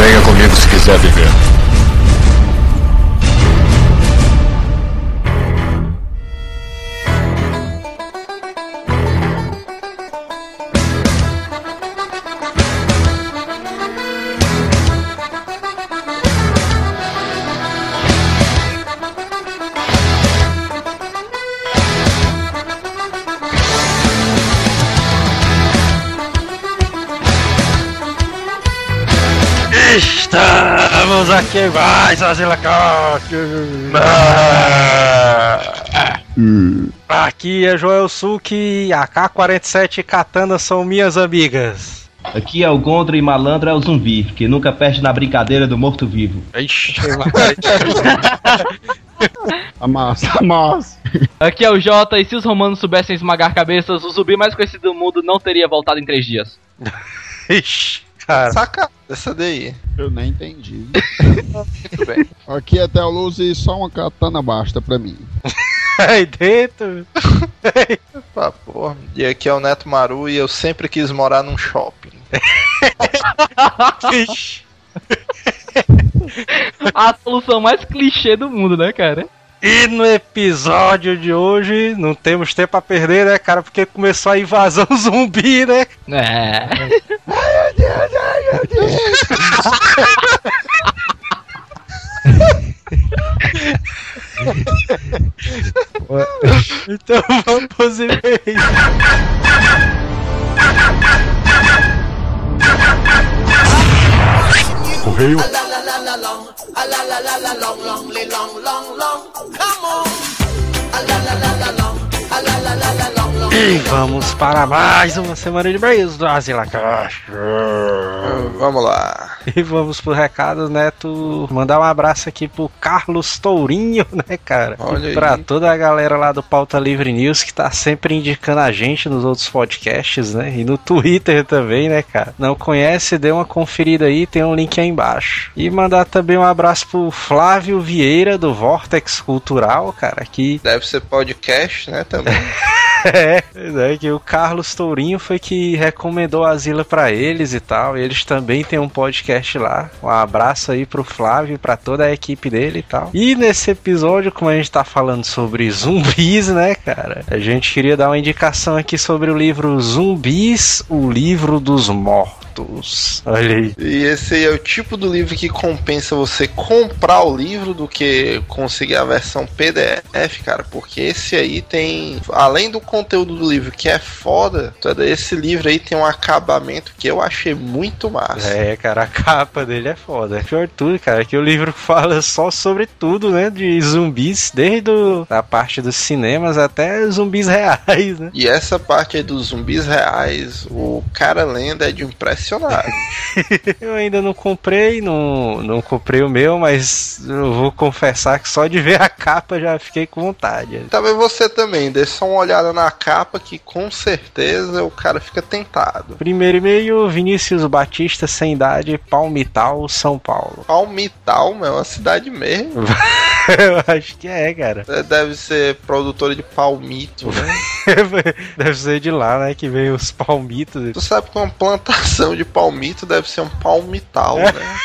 Venha comigo se quiser viver. Estamos aqui mais, Azilacote! Aqui é Joel Suki, AK-47 e Katana são minhas amigas. Aqui é o Gondra e Malandro é o zumbi, que nunca perde na brincadeira do morto-vivo. Ixi, Amassa, amassa. Aqui é o Jota, e se os romanos soubessem esmagar cabeças, o zumbi mais conhecido do mundo não teria voltado em três dias. Ixi, cara. Saca essa daí. Eu nem entendi. Muito bem. Aqui é Teoluz e só uma katana basta pra mim. Aí dentro. Pá, porra. E aqui é o Neto Maru e eu sempre quis morar num shopping. A solução mais clichê do mundo, né, cara? E no episódio de hoje, não temos tempo a perder, né, cara? Porque começou a invasão zumbi, né? É. Então vamos pros e-mails. Correio. E vamos para mais uma semana de e-mails do Azilacash. Vamos lá. E vamos pro recado, Neto. Mandar um abraço aqui pro Carlos Tourinho, né, cara? Olha e aí. pra toda a galera lá do Pauta Livre News que tá sempre indicando a gente nos outros podcasts, né? E no Twitter também, né, cara? Não conhece, dê uma conferida aí, tem um link aí embaixo. E mandar também um abraço pro Flávio Vieira do Vortex Cultural, cara, que Deve ser podcast, né, também. é, é que o Carlos Tourinho foi que recomendou a Zila pra eles e tal. E eles também têm um podcast lá. Um abraço aí pro Flávio e pra toda a equipe dele e tal. E nesse episódio, como a gente tá falando sobre zumbis, né, cara? A gente queria dar uma indicação aqui sobre o livro Zumbis, o livro dos mortos. Olha aí. E esse aí é o tipo do livro que compensa você comprar o livro do que conseguir a versão PDF, cara. Porque esse aí tem, além do conteúdo do livro que é foda, todo esse livro aí tem um acabamento que eu achei muito massa. É, cara, a capa dele é foda. Pior de tudo, cara, que o livro fala só sobre tudo, né? De zumbis, desde o- a parte dos cinemas até zumbis reais, né? E essa parte aí dos zumbis reais, o cara lendo é de Eu ainda não comprei, não, não comprei o meu, mas eu vou confessar que só de ver a capa já fiquei com vontade. Talvez você também, dê só uma olhada na capa que com certeza o cara fica tentado. Primeiro e-mail, Vinícius Batista, sem idade, Palmital, São Paulo. Palmital, meu, é uma cidade mesmo. Eu acho que é, cara. Deve ser produtora de palmito, né? Deve ser de lá, né? Que vem os palmitos. Tu sabe que uma plantação de palmito deve ser um palmital, É. né?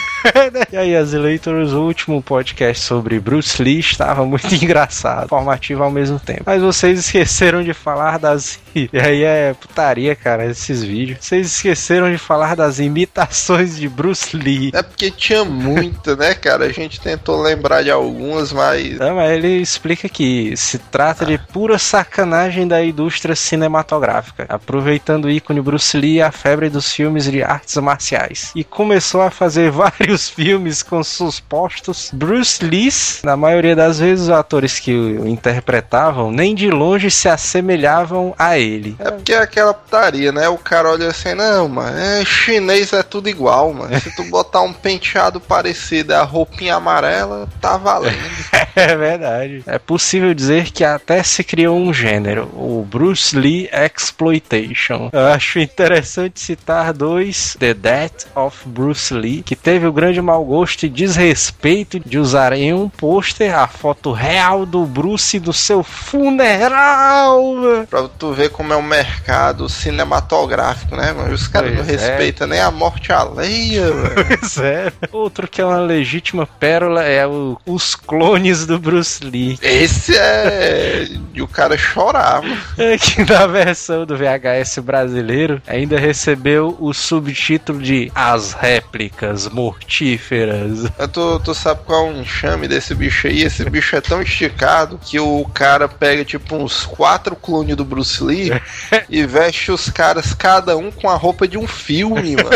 E aí, Azileitors, o último podcast sobre Bruce Lee estava muito engraçado, formativo ao mesmo tempo. Mas vocês esqueceram de falar das. E aí é putaria, cara, esses vídeos. Vocês esqueceram de falar das imitações de Bruce Lee. É porque tinha muita, né, cara? A gente tentou lembrar de algumas, mas. Não, mas ele explica que se trata de pura sacanagem da indústria cinematográfica, aproveitando o ícone Bruce Lee e a febre dos filmes de artes marciais. E começou a fazer vários filmes com seus postos Bruce Lees. Na maioria das vezes, os atores que o interpretavam nem de longe se assemelhavam a ele. É porque é aquela putaria, né? O cara olha assim, não, mano, é, chinês é tudo igual, mano. Se tu botar um penteado parecido a roupinha amarela, tá valendo. É verdade. É possível dizer que até se criou um gênero, o Bruce Lee Exploitation. Eu acho interessante citar dois: The Death of Bruce Lee, que teve o grande mau gosto e desrespeito de usar em um pôster a foto real do Bruce do seu funeral. Pra tu ver como é o mercado cinematográfico, né, mano? Os caras não é. respeitam nem a morte alheia, velho. Pois é. Outro que é uma legítima pérola é o- os clones do Bruce Lee. Esse é. de o cara chorar, mano. É que na versão do VHS brasileiro ainda recebeu o subtítulo de As Réplicas Mortíferas. Tu, tu sabe qual é o enxame desse bicho aí? Esse bicho é tão esticado que o cara pega tipo uns quatro clones do Bruce Lee e veste os caras, cada um com a roupa de um filme, mano.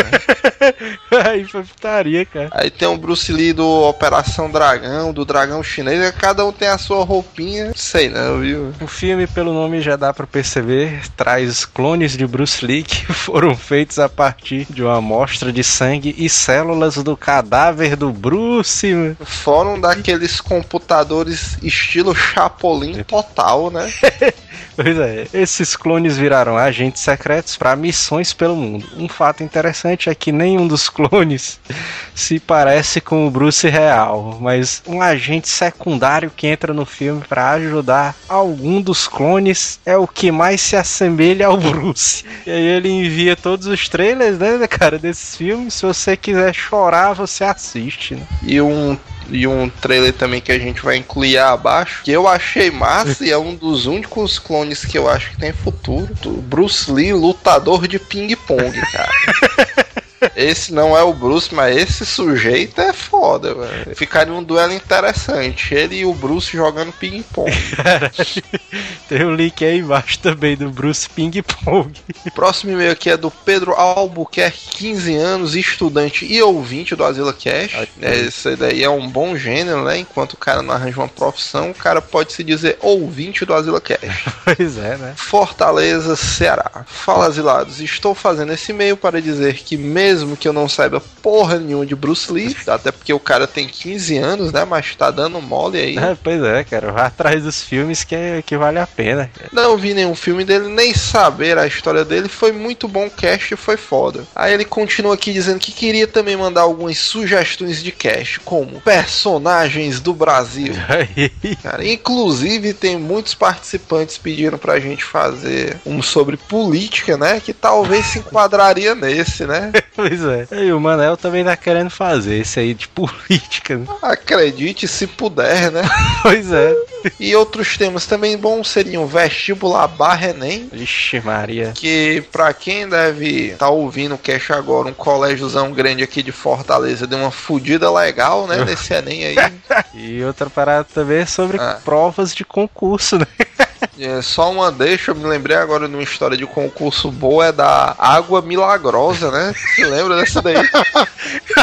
Aí foi putaria, cara. Aí tem o Bruce Lee do Operação Dragão, do Dragão Chinês, cada um tem a sua roupinha. Sei não, viu? O filme, pelo nome já dá pra perceber, traz clones de Bruce Lee que foram feitos a partir de uma amostra de sangue e células do cadáver do Bruce. mano. Fora um daqueles computadores estilo Chapolin total, né? Pois é, esses clones viraram agentes secretos para missões pelo mundo. Um fato interessante é que nenhum dos clones se parece com o Bruce real, mas um agente secundário que entra no filme para ajudar algum dos clones é o que mais se assemelha ao Bruce. E aí ele envia todos os trailers, né, cara, desses filmes. Se você quiser chorar, você assiste, né? E um, e um trailer também que a gente vai incluir abaixo, que eu achei massa e é um dos únicos clones que eu acho que tem futuro. Bruce Lee, lutador de ping-pong, cara. Esse não é o Bruce, mas esse sujeito é foda, velho. Ficaria um duelo interessante. Ele e o Bruce jogando ping-pong. Tem um link aí embaixo também do Bruce Ping Pong. O próximo e-mail aqui é do Pedro Albuquerque, 15 anos, estudante e ouvinte do Asila Cash. É, Esse daí é um bom gênero, né? Enquanto o cara não arranja uma profissão, o cara pode se dizer ouvinte do Asila Cash. Pois é, né? Fortaleza, Ceará. Fala, asilados. Estou fazendo esse e-mail para dizer que, mesmo que eu não saiba porra nenhuma de Bruce Lee, até porque o cara tem 15 anos, né? Mas tá dando mole aí. É, pois é, cara. Vai atrás dos filmes que, é- que vale a pena. cara. Não vi nenhum filme dele, nem saber a história dele. Foi muito bom o cast, foi foda. Aí ele continua aqui dizendo que queria também mandar algumas sugestões de cast, como personagens do Brasil. Cara, inclusive tem muitos participantes pedindo pra gente fazer um sobre política, né? Que talvez se enquadraria nesse, né? pois é. E o Manel também tá querendo fazer esse aí de política. né? Acredite se puder, né? Pois é. E outros temas também bons seriam vestibular barra Enem, Vixe, Maria. que pra quem deve estar ouvindo o cast agora, um colégiozão grande aqui de Fortaleza deu uma fudida legal, né? Nesse Enem aí. E outra parada também é sobre Ah. provas de concurso, né? É, só uma deixa, eu me lembrei agora de uma história de concurso boa, é da Água Milagrosa, né? Você lembra dessa daí?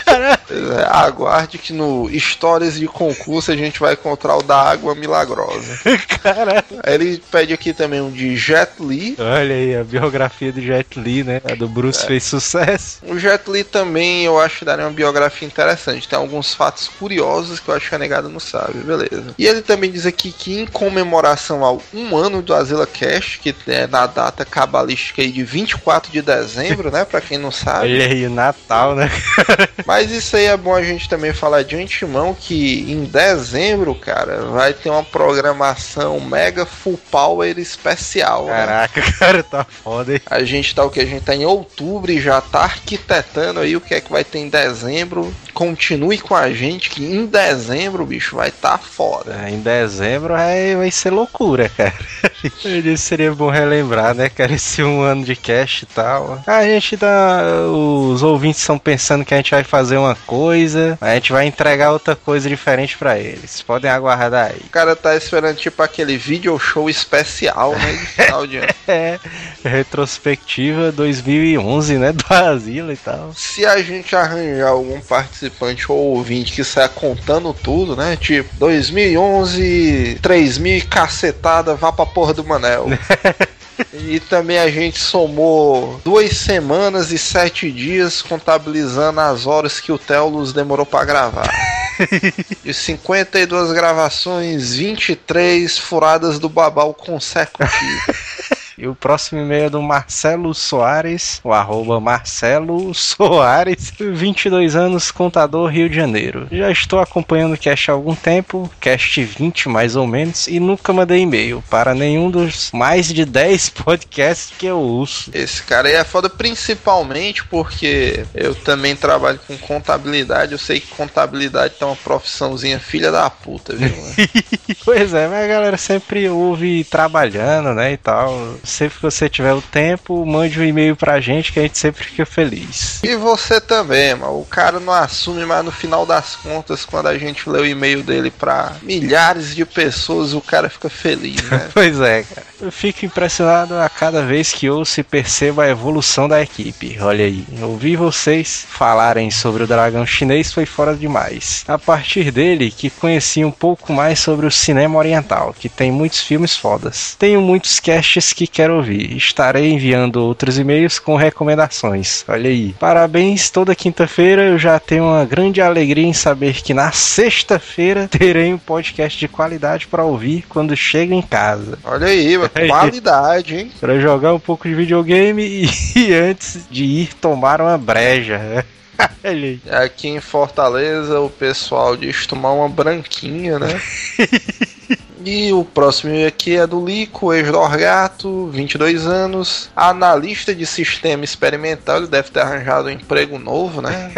É, aguarde que no Histórias de Concurso a gente vai encontrar o da Água Milagrosa. Caralho. Aí ele pede aqui também um de Jet Li. Olha aí, a biografia do Jet Li, né? A do Bruce fez sucesso. O Jet Li também eu acho que daria uma biografia interessante. Tem alguns fatos curiosos que eu acho que a negada não sabe, beleza. E ele também diz aqui que em comemoração ao um ano do Azila Cash, que é na data cabalística aí de 24 de dezembro, né? Pra quem não sabe. Olha aí, Natal, né? Mas isso aí é bom a gente também falar de antemão que em dezembro, cara, vai ter uma programação mega full power especial. né? Caraca, cara, tá foda, hein? A gente tá o que? A gente tá em outubro e já tá arquitetando aí o que é que vai ter em dezembro. Continue com a gente que em dezembro, bicho, vai tá foda. É, Em dezembro vai, vai ser loucura, cara. Eu disse que seria bom relembrar, né, cara? Esse um ano de cash e tal. A gente tá. Os ouvintes estão pensando que a gente vai fazer uma coisa, a gente vai entregar outra coisa diferente pra eles. Podem aguardar aí. O cara tá esperando tipo aquele video show especial, né? De final de ano. É, retrospectiva 2011, né? Do Asilo e tal. Se a gente arranjar algum participante ou ouvinte que saia contando tudo, né? Tipo, 2011, 3000 e cacetada, vá pra porra do Manel. E também a gente somou duas semanas e sete dias contabilizando as horas que o Telos demorou pra gravar. De 52 gravações, 23 furadas do babau consecutivas. E o próximo e-mail é do Marcelo Soares, o arroba Marcelo Soares, 22 anos, contador Rio de Janeiro. Já estou acompanhando o cast há algum tempo, cast 20 mais ou menos, e nunca mandei e-mail para nenhum dos mais de 10 podcasts que eu ouço. Esse cara aí é foda principalmente porque eu também trabalho com contabilidade. Eu sei que contabilidade tá uma profissãozinha filha da puta, viu? mano? Pois é, mas a galera sempre ouve trabalhando, né, e tal. Sempre que você tiver o tempo, mande um e-mail pra gente que a gente sempre fica feliz. e você também, mano. O cara não assume, mas no final das contas, quando a gente lê o e-mail dele pra milhares de pessoas, o cara fica feliz, né? Pois é, cara. Eu fico impressionado a cada vez que ouço e percebo a evolução da equipe. Olha aí, ouvir vocês falarem sobre o dragão chinês foi fora demais. A partir dele, que conheci um pouco mais sobre o cinema oriental, que tem muitos filmes fodas. Tenho muitos casts que quero ouvir. Estarei enviando outros e-mails com recomendações. Olha aí. Parabéns, toda quinta-feira eu já tenho uma grande alegria em saber que na sexta-feira terei um podcast de qualidade para ouvir quando chego em casa. Olha aí. Qualidade, hein? Pra jogar um pouco de videogame e, e antes de ir tomar uma breja. Aqui em Fortaleza, o pessoal diz tomar uma branquinha, né? E o próximo aqui é do Lico, ex-Dorgato, 22 anos, analista de sistema experimental. Ele deve ter arranjado um emprego novo, né?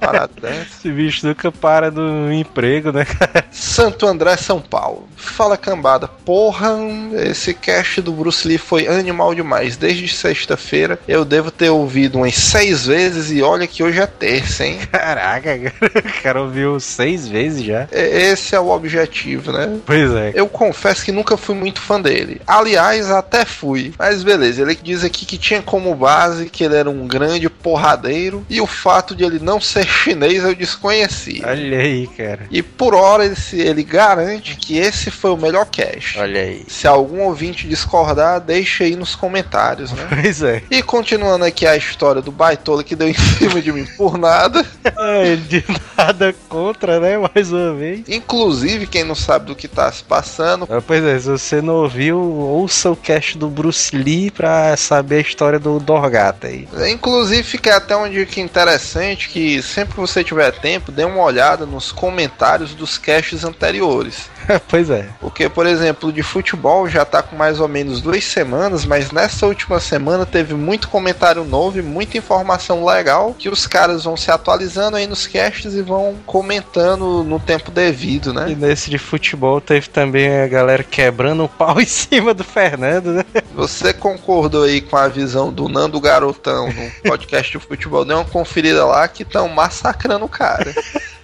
Parado. Esse bicho nunca para do emprego, né, cara? Santo André, São Paulo. Fala cambada. Porra, esse cast do Bruce Lee foi animal demais. Desde sexta-feira eu devo ter ouvido umas seis vezes e olha que hoje é terça, hein? Caraca, cara. o cara ouviu seis vezes já. E- Esse é o objetivo, né? Pois é. Eu confesso que nunca fui muito fã dele. Aliás, até fui. Mas beleza, ele diz aqui que tinha como base que ele era um grande porradeiro e o fato de ele não ser chinês eu desconhecia. Olha aí, cara. E por hora ele, ele garante que esse foi o melhor cast. Olha aí. Se algum ouvinte discordar, deixa aí nos comentários, né? Pois é. E continuando aqui a história do baitola que deu em cima de mim por nada. É, de nada contra, né? Mais uma vez. Inclusive, quem não sabe do que tá se passando, Ah, Pois é, se você não ouviu, ouça o cast do Bruce Lee pra saber a história do Dorgata aí. Inclusive, fica até uma dica interessante que sempre que você tiver tempo, dê uma olhada nos comentários dos casts anteriores. pois é. Porque, por exemplo, de futebol já tá com mais ou menos duas semanas, mas nessa última semana teve muito comentário novo e muita informação legal que os caras vão se atualizando aí nos casts e vão comentando no tempo devido, E né? nesse de futebol teve também a galera quebrando o pau em cima do Fernando, né? Você concordou aí com a visão do Nando Garotão no podcast de futebol? Dê uma conferida lá que estão massacrando o cara.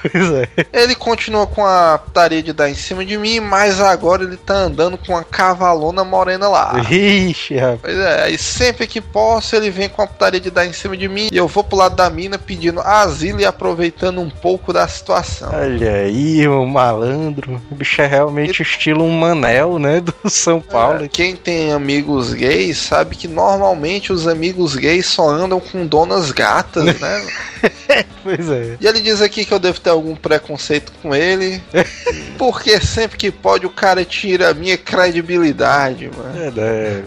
Pois é. Ele continua com a putaria de dar em cima de mim, mas agora ele tá andando com uma cavalona morena lá. Ixi, rapaz. Pois é, aí sempre que posso ele vem com a putaria de dar em cima de mim e eu vou pro lado da mina pedindo asilo e aproveitando um pouco da situação. Olha aí, o malandro. O bicho é realmente estilo um Manel, né? Do São Paulo. É, quem tem amigos gays sabe que normalmente os amigos gays só andam com donas gatas, né? Pois é. E ele diz aqui que eu devo ter algum preconceito com ele, porque sempre que pode o cara tira a minha credibilidade, mano. É, né?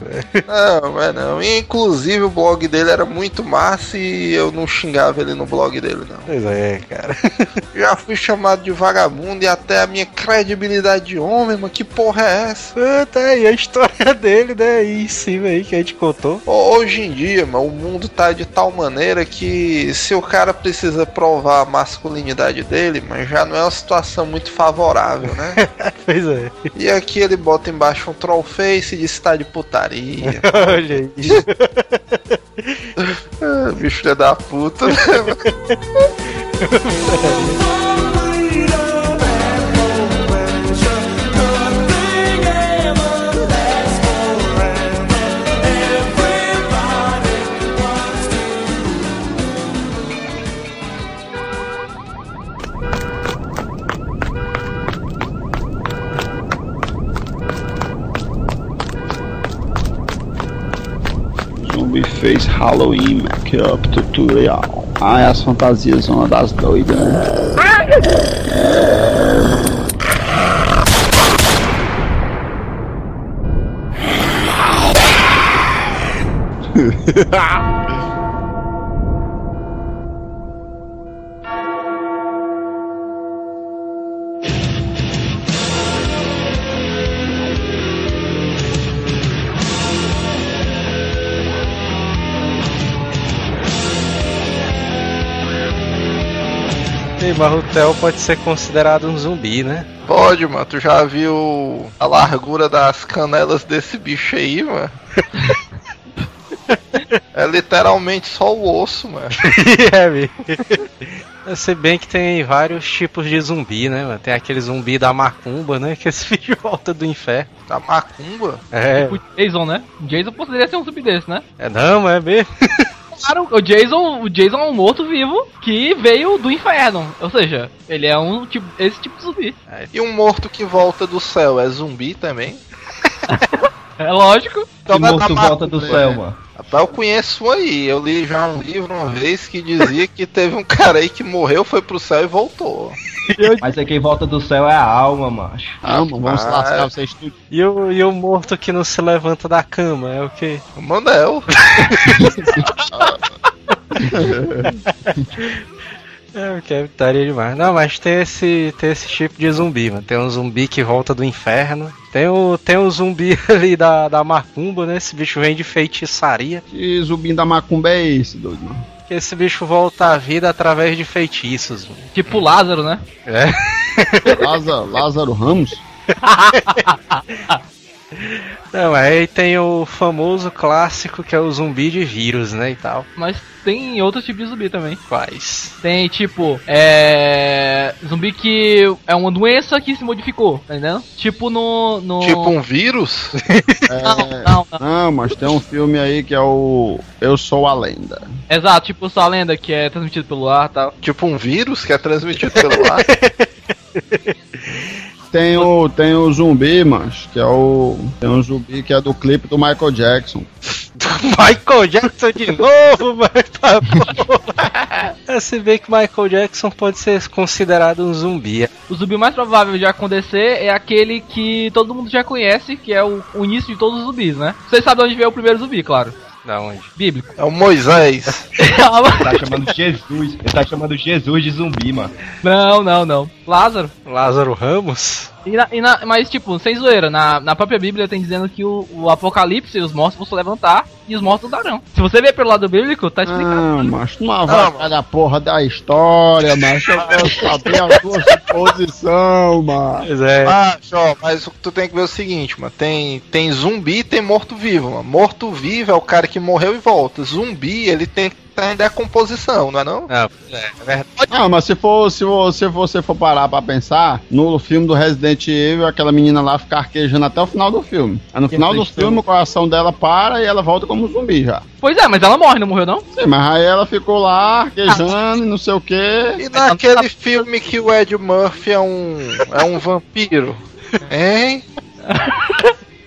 Não, é não. E, inclusive o blog dele era muito massa e eu não xingava ele no blog dele, não. Pois é, cara. Já fui chamado de vagabundo e até a minha credibilidade de homem, mano. Que porra é essa? Ah, tá aí a história dele, né? Em cima aí que a gente contou. Ho- Hoje em dia, mano, o mundo tá de tal maneira que se o cara precisa provar a dele, mas já não é uma situação muito favorável, né? Pois é. E aqui ele bota embaixo um troll face e diz que tá de putaria. Olha aí. Ah, bicho da puta, né? fez Halloween Makeup Tutorial. Ah, as fantasias são uma das doidas. Né? Marrutel pode ser considerado um zumbi, né? Pode, mano. Tu já viu a largura das canelas desse bicho aí, mano? É literalmente só o osso, mano. é, mesmo. Se bem que tem vários tipos de zumbi, né, mano? Tem aquele zumbi da macumba, né? Que esse bicho volta do inferno. Da macumba? É, Tipo Jason, né? Jason poderia ser um zumbi desse, né? é não, é mesmo. Claro, o Jason, o Jason é um morto-vivo que veio do inferno. Ou seja, ele é um tipo, esse tipo de zumbi. E um morto que volta do céu é zumbi também? É lógico. Então morto volta do céu, né? mano. Rapaz, eu conheço um aí. Eu li já um livro uma vez que dizia que teve um cara aí que morreu, foi pro céu e voltou. Mas é quem volta do céu é a alma, macho. Calma, vamos se lascar vocês tudo. E o, e o morto que não se levanta da cama, é o quê? O Manel. É, o que estaria demais. Não, mas tem esse, tem esse tipo de zumbi, mano. Tem um zumbi que volta do inferno. Tem o, tem o zumbi ali da, da macumba, né? Esse bicho vem de feitiçaria. Que zumbinho da macumba é esse, doido, mano? Que esse bicho volta à vida através de feitiços, mano. Tipo Lázaro, né? É. Lázaro, Lázaro Ramos? Não, aí tem o famoso clássico que é o zumbi de vírus, né? E tal. Mas tem outros tipos de zumbi também. Quais? Tem tipo, é. Zumbi que é uma doença que se modificou, tá entendendo? Tipo no. no... Tipo um vírus? Não, É... não, não. Não, mas tem um filme aí que é o Eu Sou a Lenda. Exato, tipo só a lenda que é transmitido pelo ar e tal. tipo um vírus que é transmitido pelo ar? Tem o, tem o zumbi, mas que é o. Tem um zumbi que é do clipe do Michael Jackson. Michael Jackson de novo, mas tá bom. É, Se vê que Michael Jackson pode ser considerado um zumbi. O zumbi mais provável de acontecer é aquele que todo mundo já conhece, que é o, o início de todos os zumbis, né? Vocês sabem onde veio o primeiro zumbi, claro. Da onde? Bíblico. É o Moisés. Tá chamando Jesus. Ele tá chamando Jesus de zumbi, mano. não, não, não. Lázaro. Lázaro Ramos? E na- e na- mas, tipo, sem zoeira, na, na própria Bíblia tem dizendo que o, o apocalipse, os mortos vão se levantar e os mortos darão. Se você ver pelo lado bíblico, tá explicado. Ah, mas tu não vai mano. da porra da história, mas eu quero saber a tua suposição, mano. Pois é. Ah, Jó, mas tu tem que ver o seguinte, mano. Tem, tem zumbi e tem morto-vivo, mano. Morto-vivo é o cara que morreu e volta. Zumbi, ele tem que estar em decomposição, não é não? Não, é, é verdade. Ah, mas se for, se você, se você for parar pra pensar, no filme do Resident Evil, aquela menina lá fica arquejando até o final do filme. Aí no Que final do filme, o coração dela para e ela volta como zumbi já. Pois é, mas ela morre, não morreu não? Sim, mas aí ela ficou lá arquejando e não sei o que. E naquele filme que o Ed Murphy é um, é um vampiro? Hein?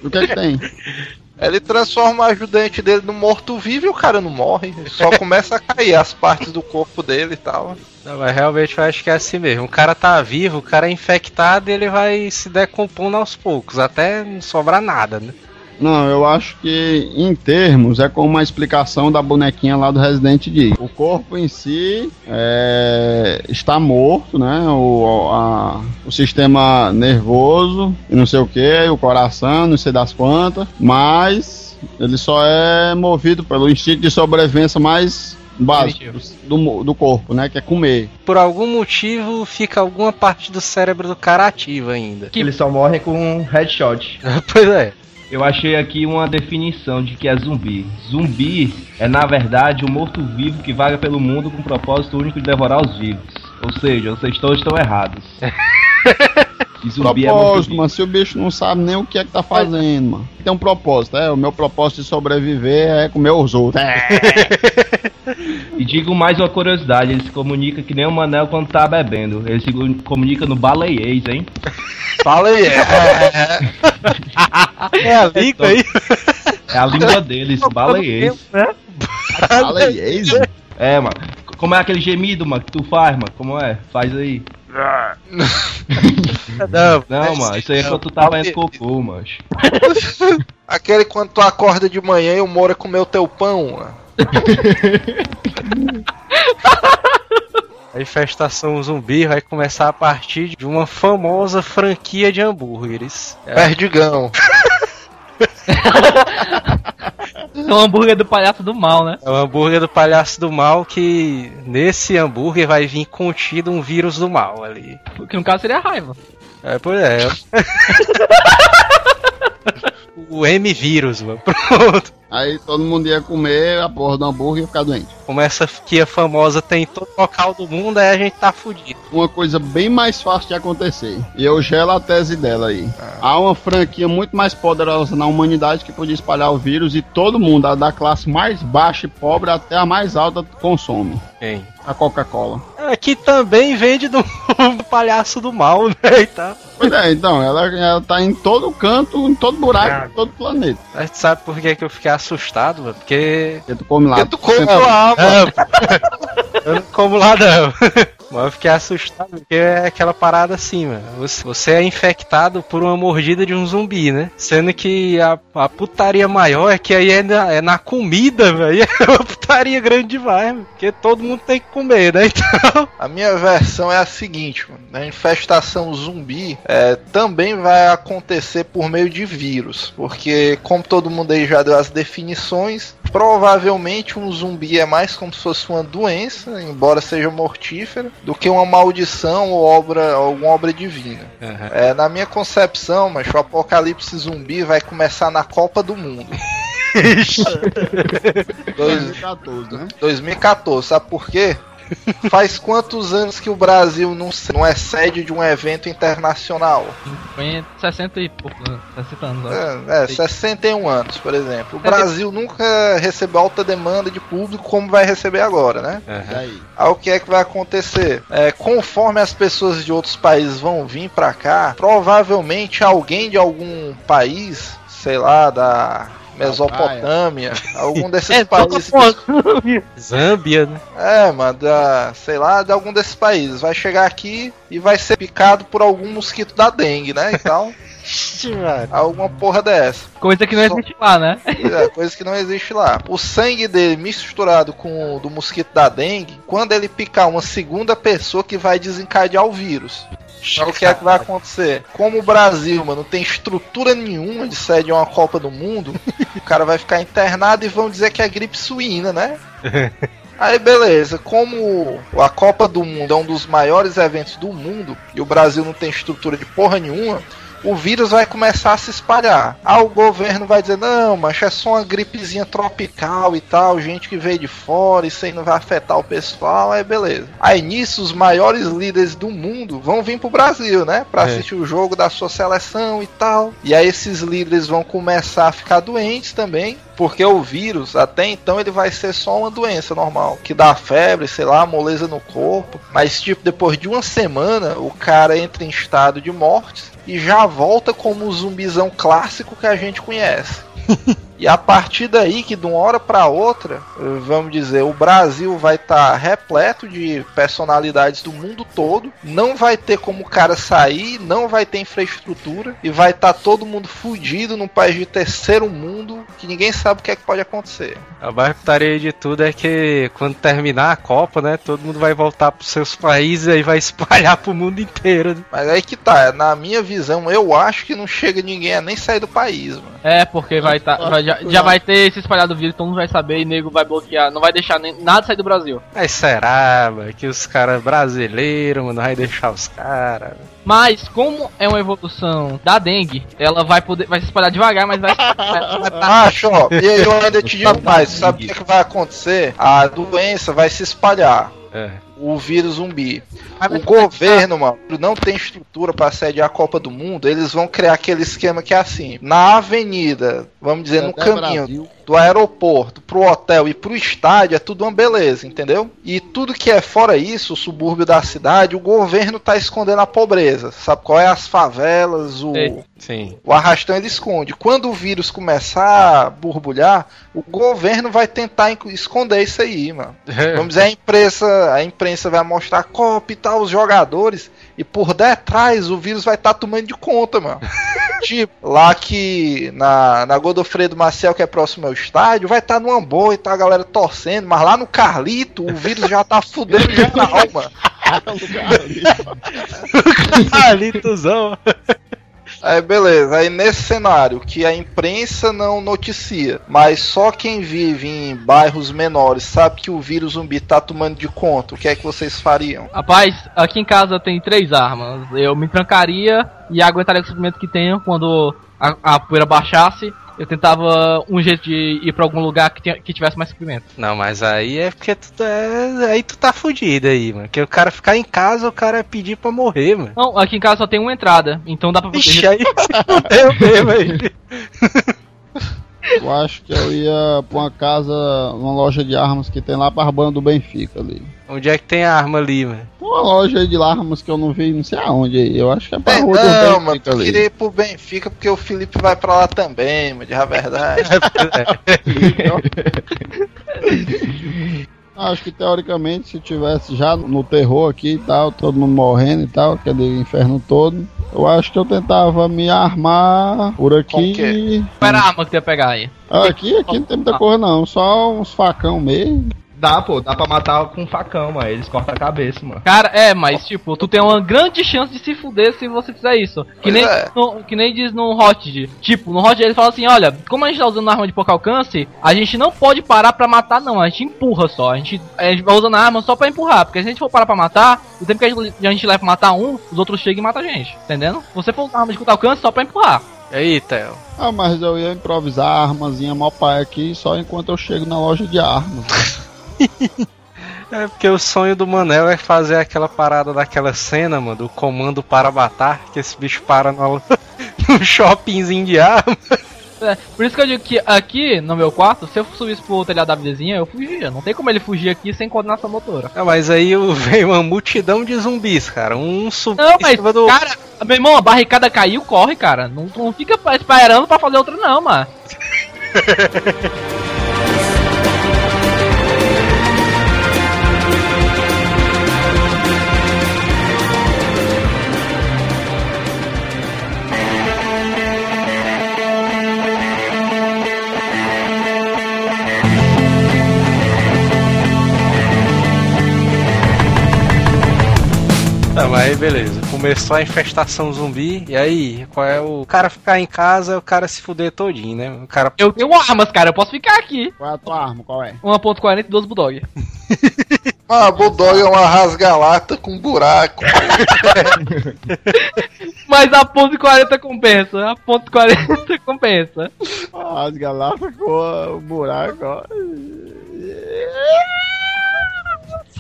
O que é que tem? Ele transforma o ajudante dele no morto-vivo e o cara não morre. Só começa a cair as partes do corpo dele e tal. Não, mas realmente eu acho que é assim mesmo. O cara tá vivo, o cara é infectado e ele vai se decompondo aos poucos, até não sobrar nada, né? Não, eu acho que em termos é como uma explicação da bonequinha lá do Resident Evil. O corpo em si é, está morto, né? O, a- o sistema nervoso e não sei o que, o coração, não sei das quantas, mas ele só é movido pelo instinto de sobrevivência mais básico do, do, do corpo, né? Que é comer. Por algum motivo fica alguma parte do cérebro do cara ativa ainda. Que- Eles só morrem com um headshot. pois é. Eu achei aqui uma definição de que é zumbi. Zumbi é, na verdade, um morto-vivo que vaga pelo mundo com o propósito único de devorar os vivos. Ou seja, vocês todos estão errados. E zumbi é propósito, morto-vivo. mano. Se o bicho não sabe nem o que é que tá fazendo, mano. Tem um propósito, é. O meu propósito de sobreviver é comer os outros. E digo mais uma curiosidade, ele se comunica que nem o Manel quando tá bebendo. Ele se comunica no baleiês, hein? Aí, é. É a língua aí. É a língua deles, baleiês. Ex. É, mano. Como é aquele gemido, mano, que tu faz, mano? Como é? Faz aí. Não, Não, mano, isso aí é quando tu tá lendo cocô, mano. Aquele quando tu acorda de manhã e o Moura comeu teu pão. mano. A infestação zumbi vai começar a partir de uma famosa franquia de hambúrgueres. É, Perdigão. É um hambúrguer do palhaço do mal, né? é o hambúrguer do palhaço do mal que nesse hambúrguer vai vir contido um vírus do mal ali. Que no caso seria a raiva. É, pois é. o M-vírus, mano. Pronto. Aí todo mundo ia comer a porra do hambúrguer e ia ficar doente. Como essa franquia famosa tem em todo local do mundo, aí a gente tá fudido. Uma coisa bem mais fácil de acontecer. E eu gelo a tese dela aí. Há uma franquia muito mais poderosa na humanidade que podia espalhar o vírus e todo mundo, a da classe mais baixa e pobre até a mais alta, consome. Quem? A Coca-Cola. É, que também vende do, do palhaço do mal, né? E tal. Pois é, então, ela, ela tá em todo canto, em todo buraco, em todo planeta. A gente sabe por que, que eu fiquei assustado, mano? Porque Porque tu come lá. Porque tu come sempre- lá, mano. eu não como lá não. Mas eu fiquei assustado porque é aquela parada assim, mano. Você, você é infectado por uma mordida de um zumbi, né? Sendo que a, a putaria maior é que aí é na, é na comida, velho. Putaria grande demais, mano. Porque todo mundo tem que comer, né? Então. A minha versão é a seguinte, mano. A infestação zumbi é, também vai acontecer por meio de vírus. Porque, como todo mundo aí já deu as definições, provavelmente um zumbi é mais como se fosse uma doença, embora seja mortífera, do que uma maldição ou obra, alguma obra divina. É, na minha concepção, mas o apocalipse zumbi vai começar na Copa do Mundo. Dois- 2014, né? 2014, sabe por quê? Faz quantos anos que o Brasil não, se- não é sede de um evento internacional? 50, 60 e pouco, né? 60 anos. ó. É, é, 61 anos, por exemplo. O Brasil nunca recebeu alta demanda de público como vai receber agora, né? E aí? Aí o que é que vai acontecer? É, conforme as pessoas de outros países vão vir pra cá, provavelmente alguém de algum país, sei lá, da Mesopotâmia, algum desses É, países. Zâmbia, né? É, mano, da, sei lá, de algum desses países. Vai chegar aqui e vai ser picado por algum mosquito da dengue, né? E tal. alguma porra dessa. Coisa que não Só- existe lá, né? É, coisa que não existe lá. O sangue dele misturado com o do mosquito da dengue, quando ele picar uma segunda pessoa que vai desencadear o vírus. Então o que é que vai acontecer? Como o Brasil, mano, não tem estrutura nenhuma de sede uma Copa do Mundo, o cara vai ficar internado e vão dizer que é gripe suína, né? Aí beleza, como a Copa do Mundo é um dos maiores eventos do mundo e o Brasil não tem estrutura de porra nenhuma, o vírus vai começar a se espalhar. Aí o governo vai dizer, não, mas é só uma gripezinha tropical e tal, gente que veio de fora, isso aí não vai afetar o pessoal, aí beleza. Aí nisso os maiores líderes do mundo vão vir pro Brasil, né? Pra É. assistir o jogo da sua seleção e tal. E aí esses líderes vão começar a ficar doentes também. Porque o vírus, até então, ele vai ser só uma doença normal. Que dá febre, sei lá, moleza no corpo. Mas, tipo, depois de uma semana, o cara entra em estado de morte e já volta como o zumbizão clássico que a gente conhece. E a partir daí, que de uma hora para outra, vamos dizer, o Brasil vai estar repleto de personalidades do mundo todo, não vai ter como o cara sair, não vai ter infraestrutura e vai estar todo mundo fudido num país de terceiro mundo que ninguém sabe o que é que pode acontecer. A mais putaria de tudo é que quando terminar a Copa, né, todo mundo vai voltar pros seus países e aí vai espalhar pro mundo inteiro. né? Mas aí que tá, na minha visão, eu acho que não chega ninguém a nem sair do país, mano. É, porque vai tá, vai- já, já vai ter se espalhado o vírus, todo mundo vai saber e nego vai bloquear, não vai deixar nem, nada sair do Brasil. Mas será, mano, que os caras brasileiros, mano, vai deixar os caras. Mas, como é uma evolução da dengue, ela vai poder. Vai se espalhar devagar, mas vai. Macho, ó, e eu ainda te digo mais, sabe o que, é que vai acontecer? A doença vai se espalhar. É. O vírus zumbi. O governo, mano, não tem estrutura para sediar a Copa do Mundo. Eles vão criar aquele esquema que é assim: na avenida, vamos dizer, no Até caminho Brasil. do aeroporto pro hotel e pro estádio é tudo uma beleza, entendeu? E tudo que é fora isso, o subúrbio da cidade, o governo tá escondendo a pobreza. Sabe qual é? As favelas, o. Sim. o arrastão ele esconde. Quando o vírus começar a borbulhar, o governo vai tentar esconder isso aí, mano. Vamos dizer, a imprensa, a imprensa imprensa vai mostrar copo e tal, os jogadores, e por detrás o vírus vai estar tomando de conta, mano. tipo, lá que na, na Godofredo Marcel, que é próximo ao estádio, vai estar numa boa e tá a galera torcendo, mas lá no Carlito o vírus já tá fudendo geral, mano. Carlitozão. Aí beleza, aí nesse cenário que a imprensa não noticia, mas só quem vive em bairros menores sabe que o vírus zumbi tá tomando de conta, o que é que vocês fariam? Rapaz, aqui em casa tem três armas. Eu me trancaria e aguentaria o sofrimento que tenho quando a, a poeira baixasse. Eu tentava um jeito de ir pra algum lugar que, tinha- que tivesse mais suprimento. Não, mas aí é porque tu é, aí tu tá fudido aí, mano. Que o cara ficar em casa, o cara pedir pra morrer, mano. Não, aqui em casa só tem uma entrada, então dá pra Ixi, proteger. aí eu mesmo aí. Eu acho que eu ia pra uma casa, uma loja de armas que tem lá pra banda do Benfica ali. Onde é que tem a arma ali, mano? Uma loja de armas que eu não vi, não sei aonde aí. Eu acho que é pra É, rua não, do mano, ali. queria ir pro Benfica porque o Felipe vai pra lá também, mano, de verdade. Acho que teoricamente, se tivesse já no terror aqui e tal, todo mundo morrendo e tal, que é do inferno todo, eu acho que eu tentava me armar por aqui. Qual era a arma que tu ia pegar aí? Ah, Aqui, aqui não tem muita coisa não, só uns facão mesmo. Dá, pô, dá pra matar com facão, mano. Eles cortam a cabeça, mano. Cara, é, mas tipo, tu tem uma grande chance de se fuder se você fizer isso. Que Pois nem, é. no, que nem diz no Hot. Tipo, no Hot ele fala assim: olha, como a gente tá usando arma de pouco alcance, a gente não pode parar pra matar, não. A gente empurra só. A gente, a gente vai usando a arma só pra empurrar. Porque se a gente for parar pra matar, o tempo que a gente, a gente leva pra matar um, os outros chegam e matam a gente. Entendendo? Se você for usar arma de curto alcance, só pra empurrar. E aí, Theo? Ah, mas eu ia improvisar a armazinha mó pai aqui só enquanto eu chego na loja de armas. É porque o sonho do Manel é fazer aquela parada daquela cena, mano, do comando para matar, que esse bicho para no, no shoppingzinho de arma. É, por isso que eu digo que aqui no meu quarto, se eu subisse pro telhado da vizinha, eu fugia. Não tem como ele fugir aqui sem coordenação motora. Não, mas aí veio uma multidão de zumbis, cara. Um subiu Não, mas, do. cara, meu irmão, a barricada caiu, corre, cara. Não, não fica esperando pra fazer outra, não, mano. Aí beleza. Começou a infestação zumbi. E aí, qual é o. O cara ficar em casa, o cara se fuder todinho, né? O cara. Eu tenho armas, cara, eu posso ficar aqui. Qual é a tua arma? Qual é? 1.40 e 12 Bulldog. Ah, Bulldog é uma rasgalata com buraco. Mas a ponto 40 compensa. A ponto 40 compensa. Ah, as galápagos com o buraco, ó.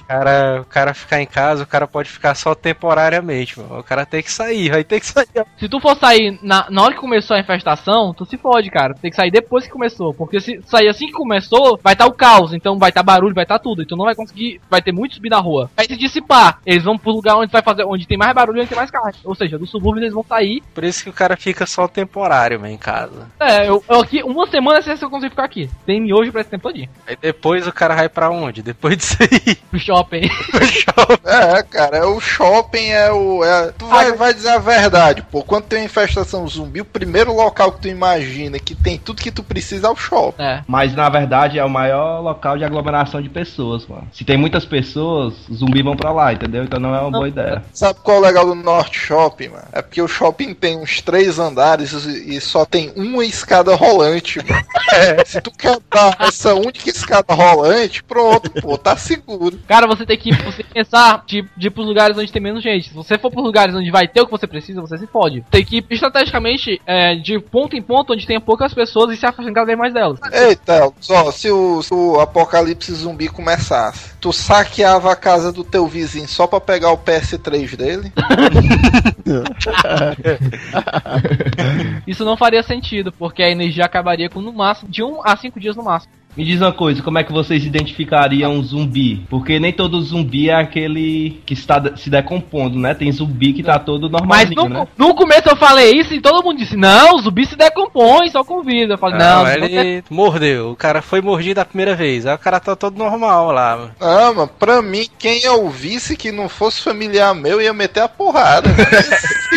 Cara, o cara ficar em casa, o cara pode ficar só temporariamente, mano. O cara tem que sair, vai ter que sair. Se tu for sair na, na hora que começou a infestação, tu se fode, cara. Tu tem que sair depois que começou. Porque se sair assim que começou, vai estar o caos. Então vai estar barulho, vai estar tudo. E tu não vai conseguir. Vai ter muito subir na rua. Vai se dissipar. Eles vão pro lugar onde vai fazer. Onde tem mais barulho e onde tem mais carne. Ou seja, dos subúrbios eles vão sair. Por isso que o cara fica só temporário, mano, em casa. É, eu, eu aqui, uma semana se eu consigo ficar aqui. Tem miojo pra esse tempo todinho. Aí depois o cara vai pra onde? Depois disso aí. Shopping. pro shopping. É, cara, é o shopping é o. é- tu vai, vai dizer a verdade, pô. Quando tem uma infestação zumbi, o primeiro local que tu imagina que tem tudo que tu precisa é o shopping. É. Mas na verdade é o maior local de aglomeração de pessoas, mano. Se tem muitas pessoas, zumbi vão pra lá, entendeu? Então não é uma boa ideia. Sabe qual é o legal do Norte Shopping, mano? É porque o shopping tem uns três andares e só tem uma escada rolante, mano. É, se tu quebrar essa única escada rolante, pronto, pô, tá seguro. Cara, você tem que você pensar de, de ir pros lugares onde tem menos gente. Se você for pros lugares onde vai ter o que você precisa, você se fode. Tem que ir estrategicamente é, de ponto em ponto onde tenha poucas pessoas e se afastando cada vez mais delas. Eita, só, se o, se o apocalipse zumbi começasse, tu saqueava a casa do teu vizinho só pra pegar o PS3 dele? Isso não faria sentido, porque a energia acabaria com no máximo de um a cinco dias no máximo. Me diz uma coisa, como é que vocês identificariam um zumbi? Porque nem todo zumbi é aquele que está se decompondo, né? Tem zumbi que tá todo Mas normalzinho, no, né? no começo eu falei isso e todo mundo disse, não, o zumbi se decompõe, só com vida. Eu falei, não, Não, não ele mordeu. O cara foi mordido a primeira vez. Aí o cara tá todo normal lá. mano. Ah, mano, pra mim, quem eu visse que não fosse familiar meu ia meter a porrada.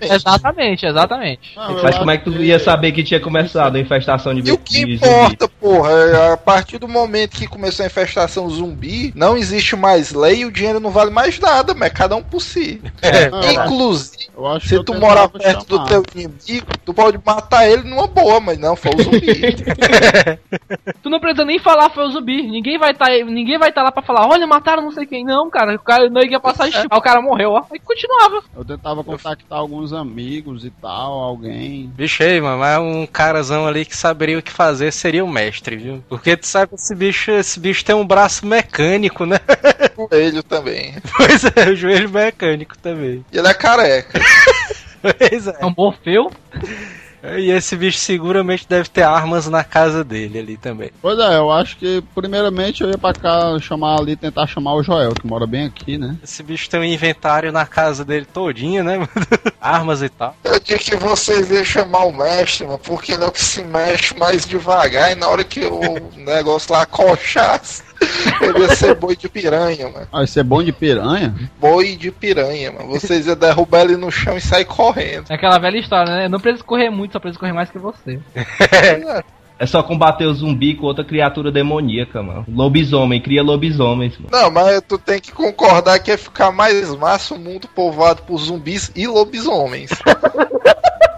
Exatamente, exatamente. Não, eu Mas como é que tu ia saber que tinha começado a infestação de E o que importa, porra, é, a partir do momento que começou a infestação zumbi, não existe mais lei e o dinheiro não vale mais nada, mas é cada um por si. Não, eu acho- Inclusive, eu acho que se tu morar perto do chamar. teu inimigo, tu pode matar ele numa boa, mas não, foi o zumbi. Tu não precisa nem falar foi o zumbi. Ninguém vai tá, ninguém vai estar lá pra falar, olha, mataram não sei quem. Não, cara, o cara não ia passar estilo. Aí o cara morreu, ó. Aí continuava. Eu tentava contactar alguns amigos e tal, alguém. Bicho aí, mano, mas um carazão ali que saberia o que fazer seria o mestre, viu? Porque tu sabe que esse bicho, esse bicho tem um braço mecânico, né? o coelho também. Pois é, o joelho mecânico também. E ele é careca. Pois é. É um Morfeu. E esse bicho seguramente deve ter armas na casa dele ali também. Pois é, eu acho que primeiramente eu ia pra cá chamar ali, tentar chamar o Joel, que mora bem aqui, né? Esse bicho tem um inventário na casa dele todinha, né? mano? Armas e tal. Eu digo que vocês iam chamar o mestre, mano, porque ele é o que se mexe mais devagar e na hora que o negócio lá cochasse, ele ia ser boi de piranha, mano. Ah, isso é bom de piranha? Boi de piranha, mano. Vocês iam derrubar ele no chão e sair correndo. É aquela velha história, né? Eu não preciso correr muito, só preciso correr mais que você. É só combater o zumbi com outra criatura demoníaca, mano. Lobisomem, cria lobisomens, mano. Não, mas tu tem que concordar que ia ficar mais massa o mundo povoado por zumbis e lobisomens.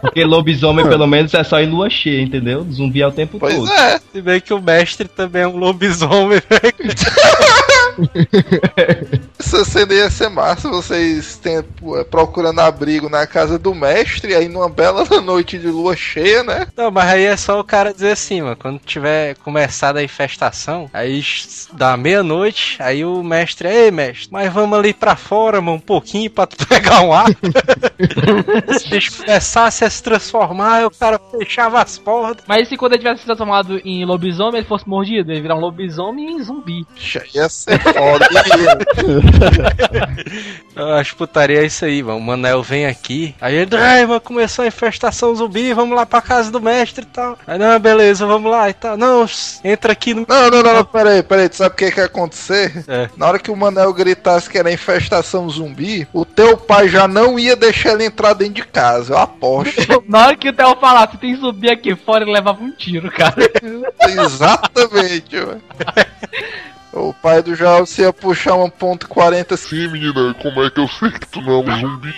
Porque lobisomem, pelo menos, é só em lua cheia, entendeu? Zumbi é o tempo Pois todo. é. Se bem que o mestre também é um lobisomem? Essa cena ia ser massa, vocês tem, pô, procurando abrigo na casa do mestre, aí numa bela noite de lua cheia, né? Não, mas aí é só o cara dizer assim, mano. Quando tiver começado a infestação, aí dá meia-noite, aí o mestre, ei, mestre, mas vamos ali pra fora, mano, um pouquinho pra tu pegar um ar. se bicho começasse a se transformar, o cara fechava as portas. Mas e se quando ele tivesse se transformado em lobisomem, ele fosse mordido? Ele virar um lobisomem e zumbi. Já ia ser foda. Eu acho putaria é isso aí, mano. O Manel vem aqui, aí ele, ai, mano, começou a infestação zumbi, vamos lá pra casa do mestre e tal. Aí, não, beleza, vamos lá e tal. Não, entra aqui no. Não, não, não, não, peraí, peraí, tu sabe o que que ia acontecer? É. Na hora que o Manel gritasse que era infestação zumbi, o teu pai já não ia deixar ele entrar dentro de casa, eu aposto. Na hora que o Theo falasse, tem zumbi aqui fora, ele levava um tiro, cara. Exatamente, mano. O pai do Joel se ia puxar um ponto 40 Sim, menina, como é que eu sei que tu não é um zumbi?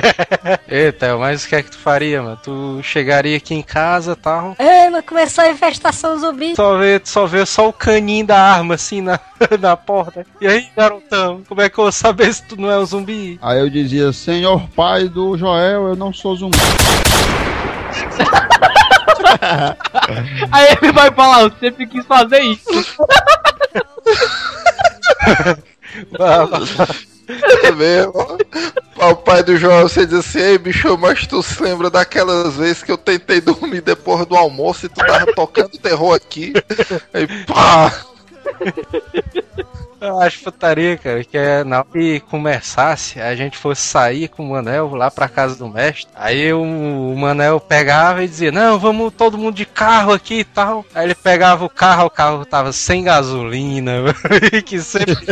Eita, mas o que é que tu faria, mano? Tu chegaria aqui em casa e tal. Ei, mas começou a infestação zumbi. Só vê, só vê só o caninho da arma assim na, na porta. E aí, garotão, como é que eu vou saber se tu não é um zumbi? Aí eu dizia, senhor pai do Joel, eu não sou zumbi. Aí ele vai falar, sempre quis fazer isso. É mesmo. O pai do Joel você diz assim, ei bicho, mas tu se lembra daquelas vezes que eu tentei dormir depois do almoço e tu tava tocando terror aqui? Aí pá! Eu acho putaria, cara, que é na hora que começasse, a gente fosse sair com o Manel lá pra casa do mestre. Aí o, Manel pegava e dizia, não, vamos todo mundo de carro aqui e tal. Aí ele pegava o carro, o carro tava sem gasolina, que sempre.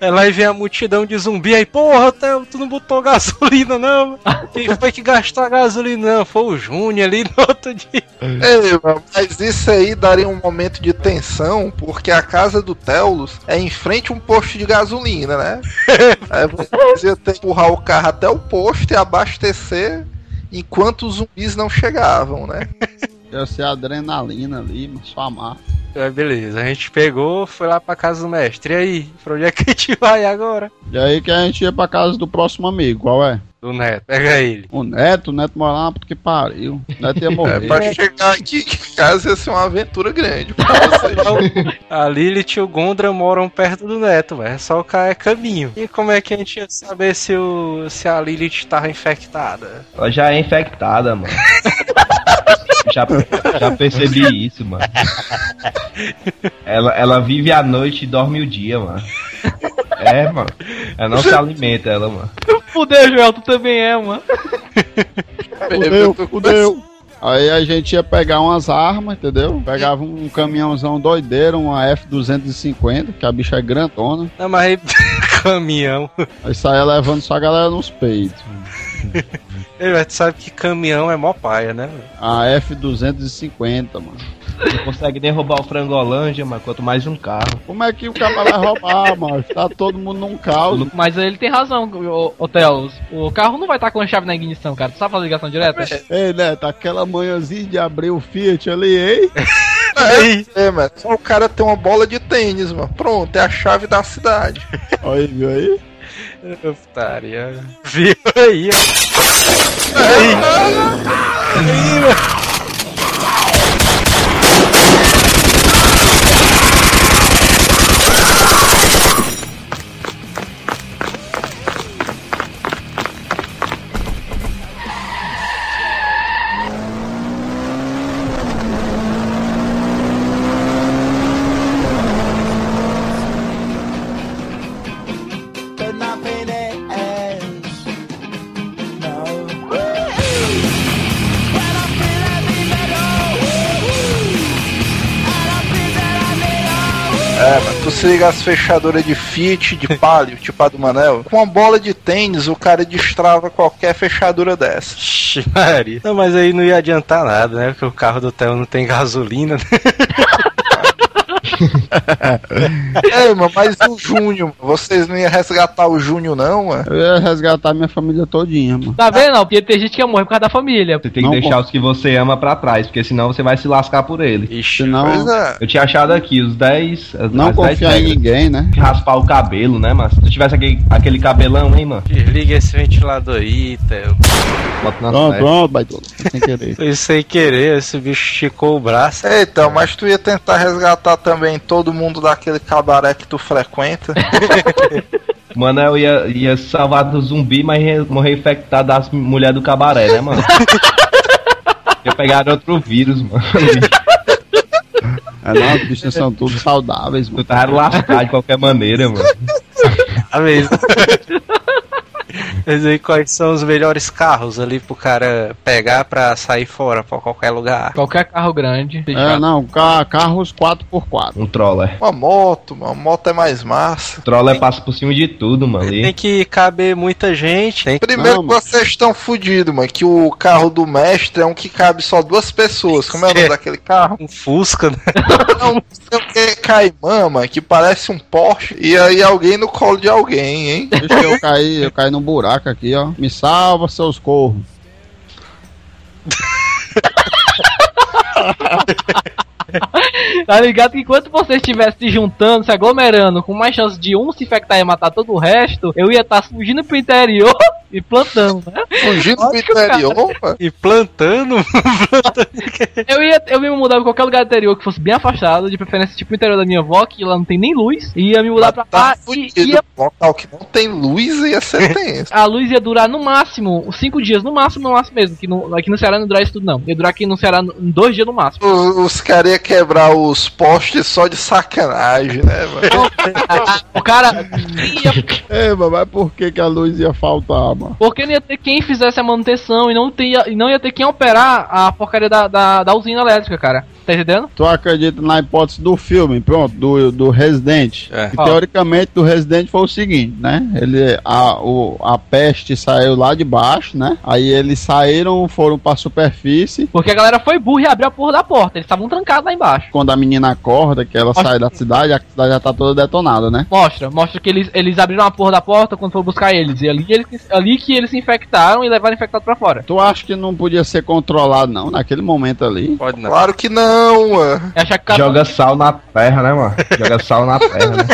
Lá vem a multidão de zumbi aí, porra, Theo, tu não botou gasolina não? Quem foi que gastou a gasolina? Não, foi o Júnior ali no outro dia. Mas isso aí daria um momento de tensão, porque a casa do Telos é em frente a um posto de gasolina, né? Aí você ia ter que empurrar o carro até o posto e abastecer enquanto os zumbis não chegavam, né? Ia ser adrenalina ali, mas só amar. Aí beleza, a gente pegou, foi lá pra casa do mestre. E aí, pra onde é que a gente vai agora? E aí que a gente ia pra casa do próximo amigo, qual é? Do Neto, pega ele. O Neto, o Neto mora lá porque pariu. O Neto ia É, morrer. pra chegar aqui em casa ia ser uma aventura grande pra vocês. A Lilith e o Gondra moram perto do Neto, velho. É só o cara é caminho. E como é que a gente ia saber se, o, se a Lilith tava infectada? Ela já é infectada, mano. Já, já percebi isso, mano. Ela, ela vive a noite e dorme o dia, mano. É, mano. Ela não se alimenta, ela, mano. Fudeu, Joel, tu também é, mano. Fudeu, fudeu. Aí a gente ia pegar umas armas, entendeu? Pegava um caminhãozão doideiro, uma F-250, que a bicha é grandona. Não, mas aí, caminhão. Aí saía levando só a galera nos peitos. Tu sabe que caminhão é mó paia, né? A F-250, mano. Não consegue nem roubar o frangolândia, mas quanto mais um carro. Como é que o cara vai roubar, mano? Tá todo mundo num caos. Mas ele tem razão, o, o Telos. O carro não vai estar com a chave na ignição, cara. Tu sabe fazer ligação direta? Ei, Neto, aquela manhãzinha de abrir o Fiat ali, hein? É, mano. Só o cara tem uma bola de tênis, mano. Pronto, é a chave da cidade. Aí, viu aí? Putaria. Viu aí, ó. but É, mano. Tu se liga as fechaduras de Fiat, de palio, tipo a do Manel. Com uma bola de tênis, o cara destrava qualquer fechadura dessa. Maria. Não, mas aí não ia adiantar nada, né? Porque o carro do Theo não tem gasolina. né? É, mano, mas o Júnior, vocês não iam resgatar o Júnior, não, mano? Eu ia resgatar minha família todinha, mano. Tá vendo? Não, porque tem gente que ia morrer por causa da família. Você tem que Não, deixar pô. os que você ama pra trás, porque senão você vai se lascar por ele. Ixi, Pois é. Eu tinha achado aqui os 10. as- não as 10 confiar em ninguém, né? Raspar o cabelo, né, mano? Se tu tivesse aquele, aquele cabelão, hein, mano? desliga esse ventilador aí, Theo. Bota na Pronto, pronto, baitola. Sem querer. Foi sem querer, esse bicho esticou o braço. É, então, mas tu ia tentar resgatar também todo mundo daquele cabaré que tu frequenta. Mano, eu ia, ia salvar do zumbi, mas ia morrer infectado das mulheres do cabaré, né, mano? ia pegar outro vírus, mano. É, não, os bichos são todos saudáveis, mano. Tu tava lascado de qualquer maneira, mano. A mesmo. Mas aí quais são os melhores carros ali pro cara pegar pra sair fora pra qualquer lugar? Qualquer carro grande. É, não, ca- carros 4x4. Um troller. Uma moto, mano. Moto é mais massa. O troller passa por cima de tudo, mano. Tem que caber muita gente, tem. Primeiro Não, que vocês estão fudidos, mano. Que o carro do mestre é um que cabe só duas pessoas. Como é o nome É. daquele carro? um Fusca, né? Não, não sei Caimã, mano, que parece um Porsche. E aí alguém no colo de alguém, hein? Deixa eu cair, eu caí num buraco aqui, ó. Me salva, seus corvos. Tá ligado que enquanto vocês estivessem se juntando, se aglomerando, com mais chance de um se infectar e matar todo o resto, eu ia estar fugindo pro interior e plantando, né? Fugindo cara. interior. E plantando. Eu ia, eu ia me mudar pra qualquer lugar do interior que fosse bem afastado, de preferência tipo o interior da minha avó, que lá não tem nem luz, e ia me mudar pra Tá lá e ia, local que não tem luz ia ser tenso. a luz ia durar no máximo cinco dias, no máximo, no máximo mesmo, que no, aqui no Ceará não dura isso tudo não, ia durar aqui no Ceará em dois dias no máximo. Os, os caras iam quebrar os postes só de sacanagem, né, mano? O cara ia mano, mas por que, que a luz ia faltar, mano? Porque não ia ter quem fizesse a manutenção e não, teria, e não ia ter quem operar a porcaria da, da, da usina elétrica, cara. Tá entendendo? Tu acredita na hipótese do filme, pronto, do, do Resident? É. Que, teoricamente, do Resident foi o seguinte, né? Ele, a, o, a peste saiu lá de baixo, né? Aí eles saíram, foram pra superfície. Porque a galera foi burra e abriu a porra da porta. Eles estavam trancados lá embaixo. Quando a menina acorda, que ela sai da cidade, a cidade já tá toda detonada, né? Mostra, mostra que eles, eles abriram a porra da porta quando foram buscar eles. E ali, eles, ali que eles se infectaram e levaram infectado pra fora. Tu acha que não podia ser controlado, não, naquele momento ali? Pode não. Claro que não, mano. Achar que cada- Joga sal na terra, né, mano? Joga sal na terra, né?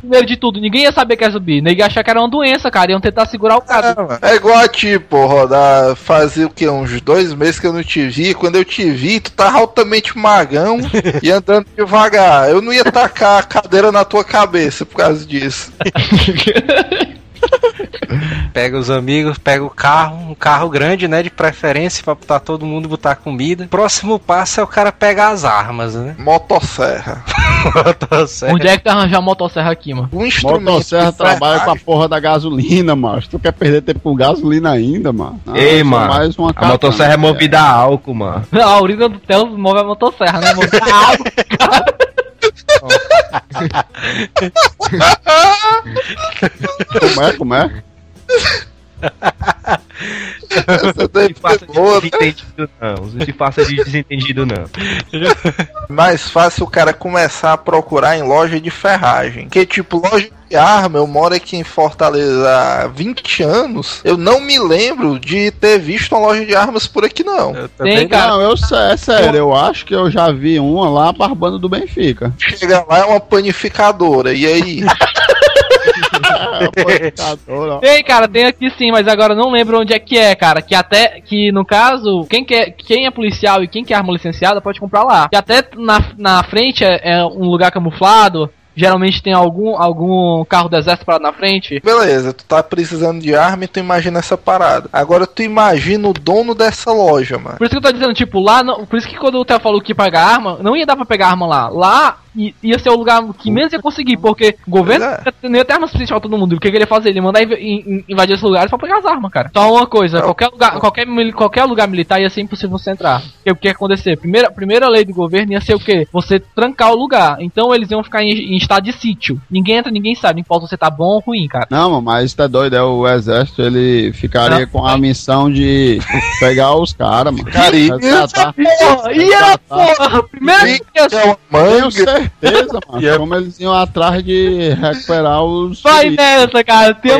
Primeiro de tudo, ninguém ia saber que era zumbi. Ninguém ia achar que era uma doença, cara. Iam tentar segurar o cara. É igual a ti, pô, rodar. Fazia o que? Uns dois meses que eu não te vi. Quando eu te vi, tu tava altamente magão e andando devagar. Eu não ia tacar a cadeira na tua cabeça por causa disso. Pega os amigos, pega o carro, um carro grande, né? De preferência, pra botar todo mundo botar comida. Próximo passo é o cara pegar as armas, né? Motosserra. Motosserra. Onde é que tu arranjar a motosserra aqui, mano? Um instrumento. Motosserra trabalha com a porra da gasolina, macho. Tu quer perder tempo com gasolina ainda, mano? Ah, Ei, só mano. Mais uma A motosserra é movida a álcool, mano. A urina do Theo move a motosserra, né? Move a água. Como é, como é? Essa daí Se faça de boa, né? desentendido, não. Se faça de desentendido, não. Mais fácil o cara começar a procurar em loja de ferragem. Que tipo, loja de arma, eu moro aqui em Fortaleza há 20 anos. Eu não me lembro de ter visto uma loja de armas por aqui, não. Eu também Tem, cara. Não, eu é sério, eu acho que eu já vi uma lá barbando do Benfica. Chega lá é uma panificadora. E aí? É. Tem, cara, tem aqui sim, mas agora eu não lembro onde é que é, cara. Que até, que no caso, quem, quer, quem é policial e quem quer arma licenciada pode comprar lá. Que até na, na frente é, é um lugar camuflado. Geralmente tem algum, algum carro do exército parado na frente. Beleza, tu tá precisando de arma e tu imagina essa parada. Agora tu imagina o dono dessa loja, mano. Por isso que eu tô dizendo, tipo, lá. Não, por isso que quando o Theo falou que ia pegar arma, não ia dar pra pegar arma lá. Lá ia ser o lugar que menos ia conseguir, porque o governo é. não ia ter arma suficiente pra todo mundo. O que, que ele ia fazer? Ele ia mandar inv- in- in- invadir esse lugar só pra pegar as armas, cara. Só uma coisa, qualquer lugar, qualquer, qualquer lugar militar ia ser impossível você entrar. Porque o que ia acontecer? Primeira, primeira lei do governo ia ser o quê? Você trancar o lugar. Então eles iam ficar em, em estado de sítio. Ninguém entra, ninguém sabe. Não importa se você tá bom ou ruim, cara. Não, mano, mas tá doido, é o exército, ele ficaria Não. com a missão de pegar os caras, mano. Cara, Resgatar. Porra, e porra! Primeira Sim, vez É uma Tenho manga. Certeza, mano. Como eles iam atrás de recuperar os Vai feridos. nessa, cara. Tem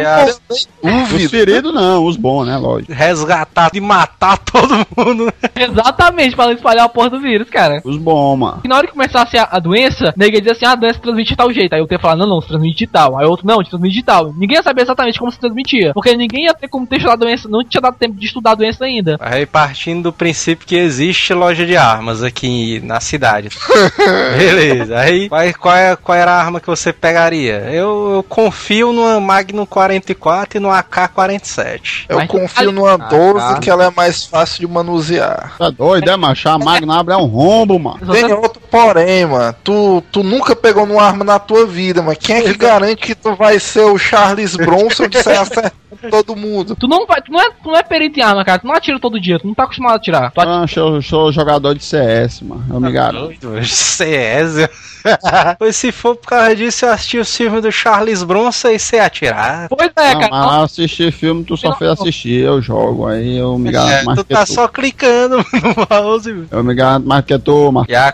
um Os feridos não, os bons, né, lógico. resgatar e matar todo mundo. Exatamente, pra não espalhar a porra do vírus, cara. Os bons, mano. E na hora que começasse a, a doença, ninguém dizia assim, ah, a doença se transmite de tal jeito. Aí eu ia falar, não, não, se transmite de tal. Aí outro, não, se transmite de tal. Ninguém ia saber exatamente como se transmitia. Porque ninguém ia ter como ter estudado a doença, não tinha dado tempo de estudar a doença ainda. Aí partindo do princípio que existe loja de armas aqui na cidade. Beleza. Aí qual, qual, é- qual era a arma que você pegaria? Eu, eu confio numa Magnum 44 e no AK-47. Eu Mas- confio numa Ah, 12 tá. que ela é mais fácil de manusear. Tá doido, é, macho? A Magnabra é um rombo, mano. Tem outro porém, mano. Tu, tu nunca pegou numa arma na tua vida, mano. Quem é que garante que tu vai ser o Charles Bronson de sair acertando todo mundo? Tu não vai, tu não é, tu não é perito em arma, cara. Tu não atira todo dia, tu não tá acostumado a atirar. Tu atira... Ah, eu sou jogador de CS, mano. Eu me garanto. Doido, CS. pois se for por causa disso, eu assisti o filme do Charles Bronson e sei atirar. Pois é, Não, cara. mas assistir filme, tu só Não. fez assistir, eu jogo. Aí eu me É, garanto mais tu que tá tu. só clicando no mouse. Eu me garanto mais que tu, mano. E a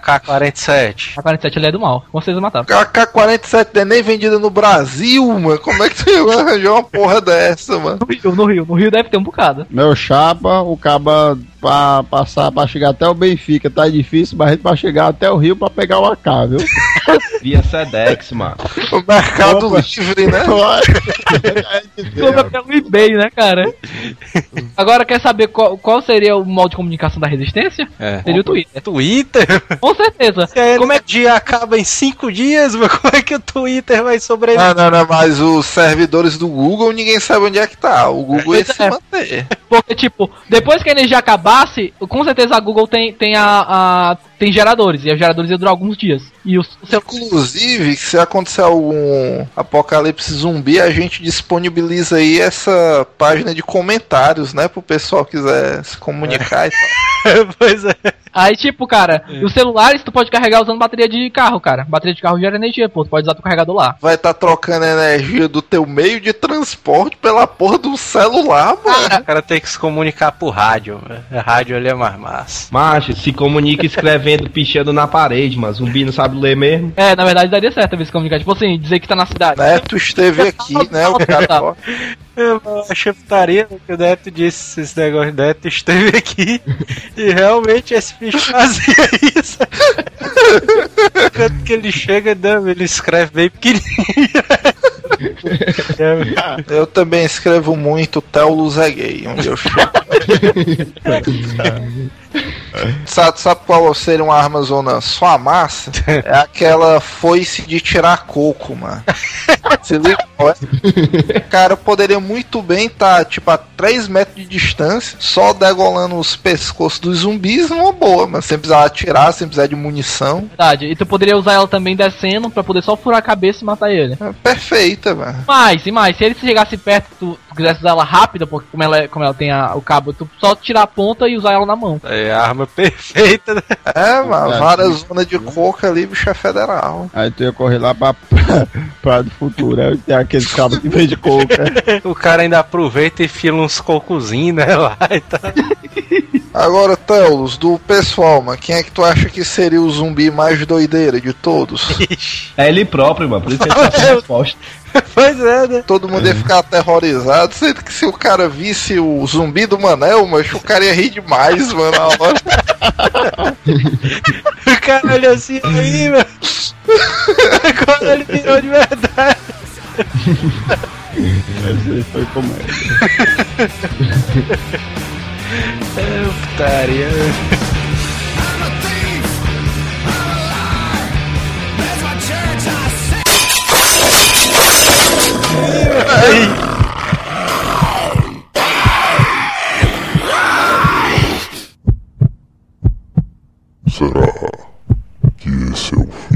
AK-47? A 47 ele é do mal. Com certeza matava. A K-47 não é nem vendida no Brasil, mano. Como é que tu arranjou uma porra dessa, mano? No Rio, no Rio. No Rio deve ter um bocado. Meu chapa, o caba pra passar pra chegar até o Benfica tá difícil, mas a gente pra chegar até o Rio pra pegar o AK, viu? Via Sedex, mano. O mercado Opa. livre, né? Compra pelo eBay, né, cara? Agora quer saber qual, qual seria o modo de comunicação da resistência? É. Seria o Twitter. Twitter? Com certeza. Como é que o dia acaba em cinco dias? Mas como é que o Twitter vai sobreviver? Não, não, não, mas os servidores do Google ninguém sabe onde é que tá. O Google ia Pois se é. manter. Porque, tipo, depois que a energia acabasse, com certeza a Google tem, tem a, a- tem geradores. E os geradores iam durar alguns dias. E o, seu. Inclusive, se acontecer algum apocalipse zumbi, a gente disponibiliza aí essa página de comentários, né? Pro pessoal que quiser se comunicar e tal. pois é. Aí, tipo, cara, os celulares tu pode carregar usando bateria de carro, cara. Bateria de carro gera energia, pô. Tu pode usar teu carregador lá. Vai estar trocando a energia do teu meio de transporte pela porra do celular, mano. O cara tem que se comunicar por rádio. velho. A rádio ali é mais massa. Macho, se comunica escrevendo, pichando na parede, mas zumbi não sabe ler mesmo. É, na verdade daria certo ver se comunicar. Tipo assim, dizer que tá na cidade. Neto esteve aqui, né? O cara. Eu achei putaria que o Neto disse esse negócio. Neto esteve aqui e realmente esse bicho fazia isso. Quando que ele chega, não, ele escreve bem pequenininho. Eu também escrevo muito Luz é gay, onde eu chego. sabe, sabe qual seria uma arma zona só a massa? É aquela foice de tirar coco, mano. Se liga, cara poderia muito bem estar, tipo, a 3 metros de distância, só degolando os pescoços dos zumbis numa boa, mas sem precisar atirar, sem precisar de munição. Verdade. E tu poderia usar ela também descendo pra poder só furar a cabeça e matar ele. É perfeita, mano. Mas, e mais, se ele chegasse perto, tu, tu quisesse usar ela rápida, porque como ela, é- como ela tem a- o cabo, tu só tirar a ponta e usar ela na mão. É a arma perfeita, né? É, mano, várias zonas de coca ali, bicho é federal. Aí tu ia correr lá pra, pra do futuro. Aí tem aquele cabo que vende coca. O cara ainda aproveita e fila uns cocozinhos, né? Lá e tal. Agora, Telos, do pessoal, mano, quem é que tu acha que seria o zumbi mais doideira de todos? É ele próprio, mano. Por isso que ele tá a resposta. Pois é, né? Todo mundo ia ficar aterrorizado, sendo que se o cara visse o zumbi do Manel, mas o cara ia rir demais, mano, na hora. O cara olhou assim aí, mano. Quando ele virou de verdade. Esse foi comédia. É, putaria. Será que esse é o fim?